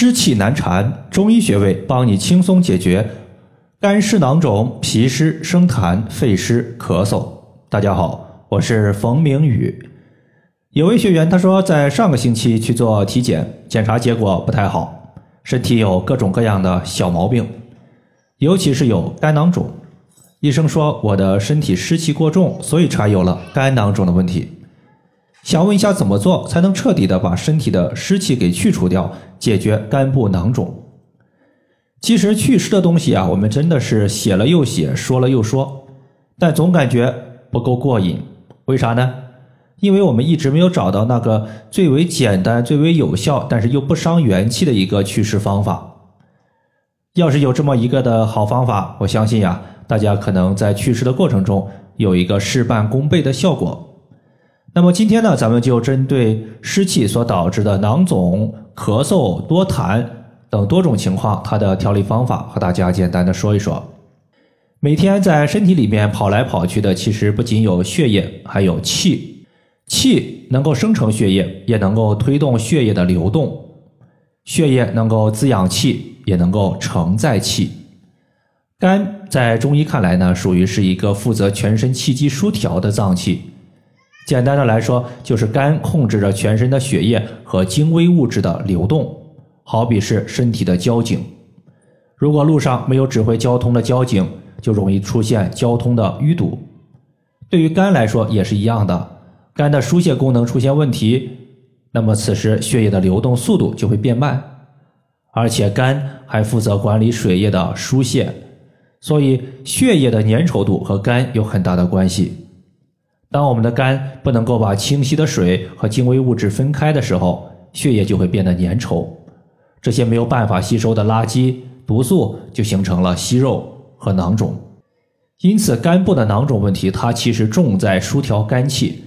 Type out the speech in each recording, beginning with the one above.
湿气难缠，中医穴位帮你轻松解决肝湿囊肿、脾湿生痰、肺湿咳嗽。大家好，我是冯明宇。有位学员他说，在上个星期去做体检，检查结果不太好，身体有各种各样的小毛病，尤其是有肝囊肿。医生说我的身体湿气过重，所以才有了肝囊肿的问题。想问一下，怎么做才能彻底的把身体的湿气给去除掉，解决肝部囊肿？其实祛湿的东西啊，我们真的是写了又写，说了又说，但总感觉不够过瘾。为啥呢？因为我们一直没有找到那个最为简单、最为有效，但是又不伤元气的一个祛湿方法。要是有这么一个的好方法，我相信呀，大家可能在祛湿的过程中有一个事半功倍的效果。那么今天呢，咱们就针对湿气所导致的囊肿、咳嗽、多痰等多种情况，它的调理方法和大家简单的说一说。每天在身体里面跑来跑去的，其实不仅有血液，还有气。气能够生成血液，也能够推动血液的流动。血液能够滋养气，也能够承载气。肝在中医看来呢，属于是一个负责全身气机疏调的脏器。简单的来说，就是肝控制着全身的血液和精微物质的流动，好比是身体的交警。如果路上没有指挥交通的交警，就容易出现交通的淤堵。对于肝来说也是一样的，肝的疏泄功能出现问题，那么此时血液的流动速度就会变慢，而且肝还负责管理水液的疏泄，所以血液的粘稠度和肝有很大的关系。当我们的肝不能够把清晰的水和精微物质分开的时候，血液就会变得粘稠，这些没有办法吸收的垃圾、毒素就形成了息肉和囊肿。因此，肝部的囊肿问题，它其实重在疏调肝气，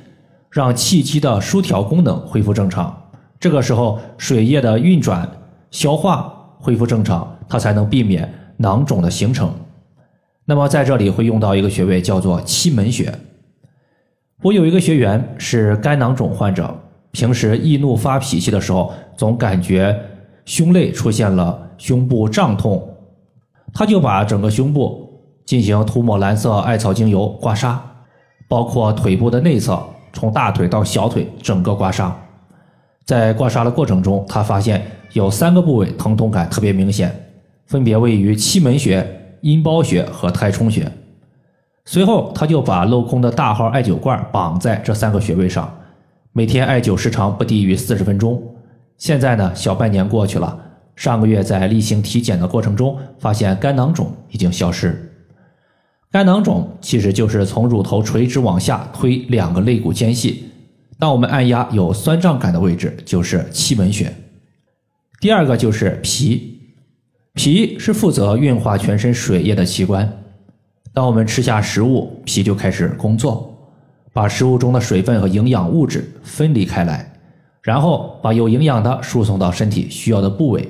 让气机的疏调功能恢复正常。这个时候，水液的运转、消化恢复正常，它才能避免囊肿的形成。那么，在这里会用到一个穴位，叫做期门穴。我有一个学员是肝囊肿患者，平时易怒发脾气的时候，总感觉胸肋出现了胸部胀痛，他就把整个胸部进行涂抹蓝色艾草精油刮痧，包括腿部的内侧，从大腿到小腿整个刮痧。在刮痧的过程中，他发现有三个部位疼痛感特别明显，分别位于气门穴、阴包穴和太冲穴。随后，他就把镂空的大号艾灸罐绑在这三个穴位上，每天艾灸时长不低于四十分钟。现在呢，小半年过去了，上个月在例行体检的过程中，发现肝囊肿已经消失。肝囊肿其实就是从乳头垂直往下推两个肋骨间隙，当我们按压有酸胀感的位置，就是期门穴。第二个就是脾，脾是负责运化全身水液的器官。当我们吃下食物，脾就开始工作，把食物中的水分和营养物质分离开来，然后把有营养的输送到身体需要的部位。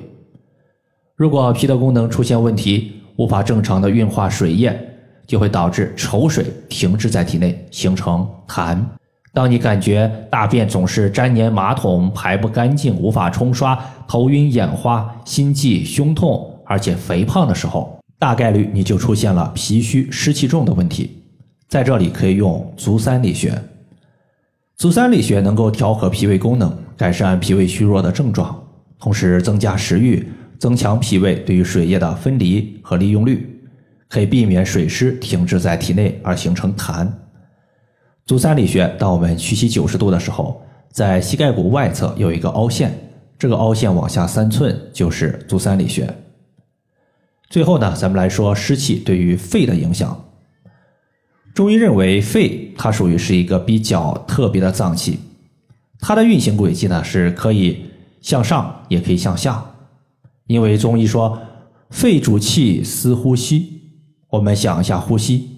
如果脾的功能出现问题，无法正常的运化水液，就会导致稠水停滞在体内，形成痰。当你感觉大便总是粘黏马桶，排不干净，无法冲刷，头晕眼花，心悸、胸痛，而且肥胖的时候。大概率你就出现了脾虚湿气重的问题，在这里可以用足三里穴。足三里穴能够调和脾胃功能，改善脾胃虚弱的症状，同时增加食欲，增强脾胃对于水液的分离和利用率，可以避免水湿停滞在体内而形成痰。足三里穴，当我们屈膝九十度的时候，在膝盖骨外侧有一个凹陷，这个凹陷往下三寸就是足三里穴。最后呢，咱们来说湿气对于肺的影响。中医认为，肺它属于是一个比较特别的脏器，它的运行轨迹呢是可以向上，也可以向下。因为中医说，肺主气司呼吸。我们想一下呼吸，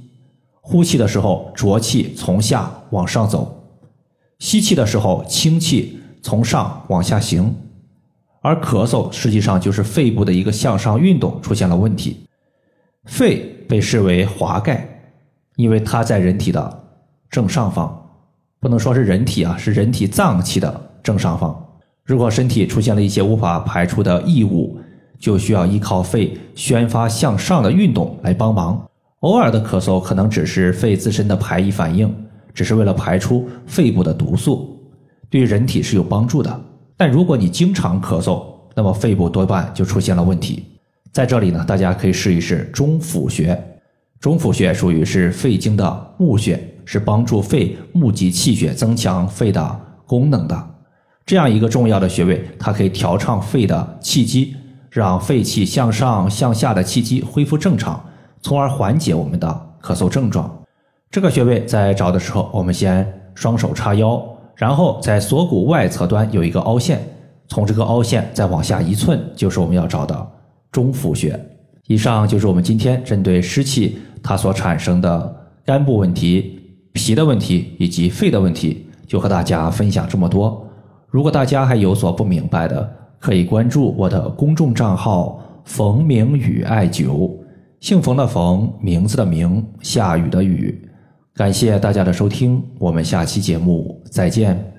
呼气的时候浊气从下往上走，吸气的时候清气从上往下行。而咳嗽实际上就是肺部的一个向上运动出现了问题。肺被视为华盖，因为它在人体的正上方，不能说是人体啊，是人体脏器的正上方。如果身体出现了一些无法排出的异物，就需要依靠肺宣发向上的运动来帮忙。偶尔的咳嗽可能只是肺自身的排异反应，只是为了排出肺部的毒素，对人体是有帮助的。但如果你经常咳嗽，那么肺部多半就出现了问题。在这里呢，大家可以试一试中府穴。中府穴属于是肺经的募穴，是帮助肺募集气血、增强肺的功能的。这样一个重要的穴位，它可以调畅肺的气机，让肺气向上向下的气机恢复正常，从而缓解我们的咳嗽症状。这个穴位在找的时候，我们先双手叉腰，然后在锁骨外侧端有一个凹陷，从这个凹陷再往下一寸，就是我们要找的中府穴。以上就是我们今天针对湿气它所产生的肝部问题、脾的问题以及肺的问题，就和大家分享这么多。如果大家还有所不明白的，可以关注我的公众账号“冯明宇艾灸”，姓冯的冯，名字的名，下雨的雨。感谢大家的收听，我们下期节目再见。